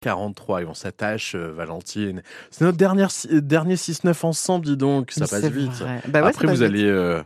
43 et on s'attache, euh, Valentine. C'est notre dernière, dernier 6-9 ensemble, dis donc, ça passe vite. Bah ouais, Après, vous allez euh,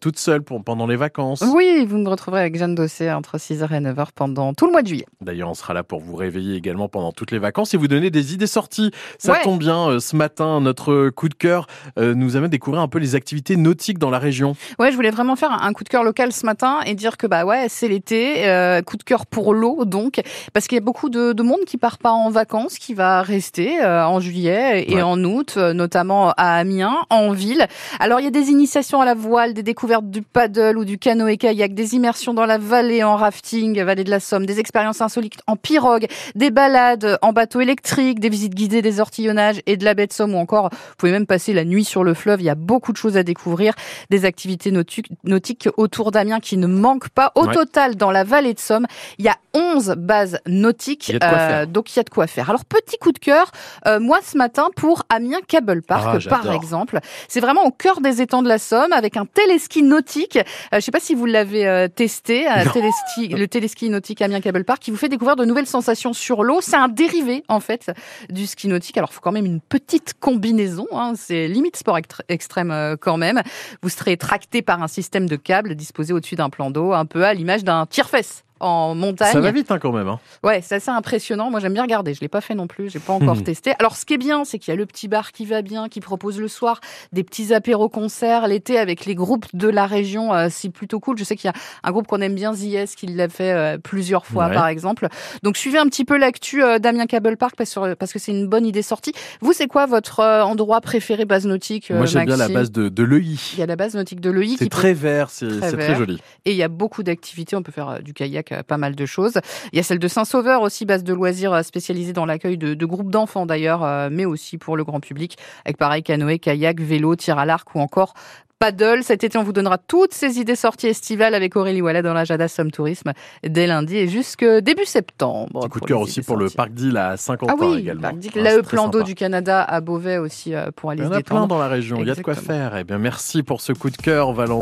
toute seule pour, pendant les vacances. Oui, vous me retrouverez avec Jeanne Dossé entre 6h et 9h pendant tout le mois de juillet. D'ailleurs, on sera là pour vous réveiller également pendant toutes les vacances et vous donner des idées sorties. Ça Ouais. tombe bien, euh, ce matin, notre coup de cœur euh, nous amène découvrir un peu les activités nautiques dans la région. Ouais, je voulais vraiment faire un coup de cœur local ce matin et dire que bah ouais, c'est l'été, euh, coup de cœur pour l'eau donc, parce qu'il y a beaucoup de, de monde qui part pas en vacances, qui va rester euh, en juillet et Ouais. en août, notamment à Amiens, en ville. Alors il y a des initiations à la voile, des découvertes du paddle ou du canoë-kayak, des immersions dans la vallée en rafting, vallée de la Somme, des expériences insolites en pirogue, des balades en bateau électrique, des visites guidées des ortillonnages et de la baie de Somme ou encore, vous pouvez même passer la nuit sur le fleuve. Il y a beaucoup de choses à découvrir des activités nauti- nautiques autour d'Amiens qui ne manquent pas. Au Ouais. total, dans la vallée de Somme, il y a 11 bases nautiques. Il faire. donc, il y a de quoi faire. Alors, petit coup de cœur, euh, moi, ce matin, pour Amiens Cable Park, Ah, par exemple. C'est vraiment au cœur des étangs de la Somme, avec un téléski nautique. Euh, je sais pas si vous l'avez euh, testé, euh, téléski- le téléski nautique Amiens Cable Park, qui vous fait découvrir de nouvelles sensations sur l'eau. C'est un dérivé, en fait, du ski nautique. Alors, il faut quand même une petite combinaison. Hein. C'est limite sport extr- extrême euh, quand même. Vous serez tracté par un système de câbles disposé au-dessus d'un plan d'eau, un peu à l'image d'un tire-fesse en montagne. Ça va vite hein, quand même. Hein. Ouais, c'est assez impressionnant. Moi, j'aime bien regarder. Je l'ai pas fait non plus. J'ai pas encore Mhm. testé. Alors, ce qui est bien, c'est qu'il y a le petit bar qui va bien, qui propose le soir des petits apéros concerts l'été avec les groupes de la région. euh, c'est plutôt cool. Je sais qu'il y a un groupe qu'on aime bien, ZS, qui l'a fait euh, plusieurs fois, Ouais. par exemple. Donc, suivez un petit peu l'actu euh, d'Amiens Cable Park parce, que- parce que c'est une bonne idée sortie. Vous, c'est quoi votre euh, endroit préféré base nautique Moi, j'aime bien la base de, de l'EI. Il y a la base nautique de l'EI C'est très vert, c'est Très joli. et il y a beaucoup d'activités. On peut faire du kayak, euh, pas mal de choses. Il y a celle de Saint-Sauveur aussi, base de loisirs euh, spécialisée dans l'accueil de, de groupes d'enfants d'ailleurs, euh, mais aussi pour le grand public, avec pareil canoë, kayak, vélo, tir à l'arc ou encore paddle. Cet été, on vous donnera toutes ces idées sorties estivales avec Aurélie Wallet dans la Jada Somme Tourisme dès lundi et jusque début septembre. Petit coup de cœur aussi pour le parc d'île à Saint-Quentin Ah oui, également. parc d'Ille, Ah, l'AE plan d'eau du Canada à Beauvais aussi pour Il aller y se en a plein dans la région, il y a de quoi faire. Eh bien, merci pour ce coup de cœur, Valentin.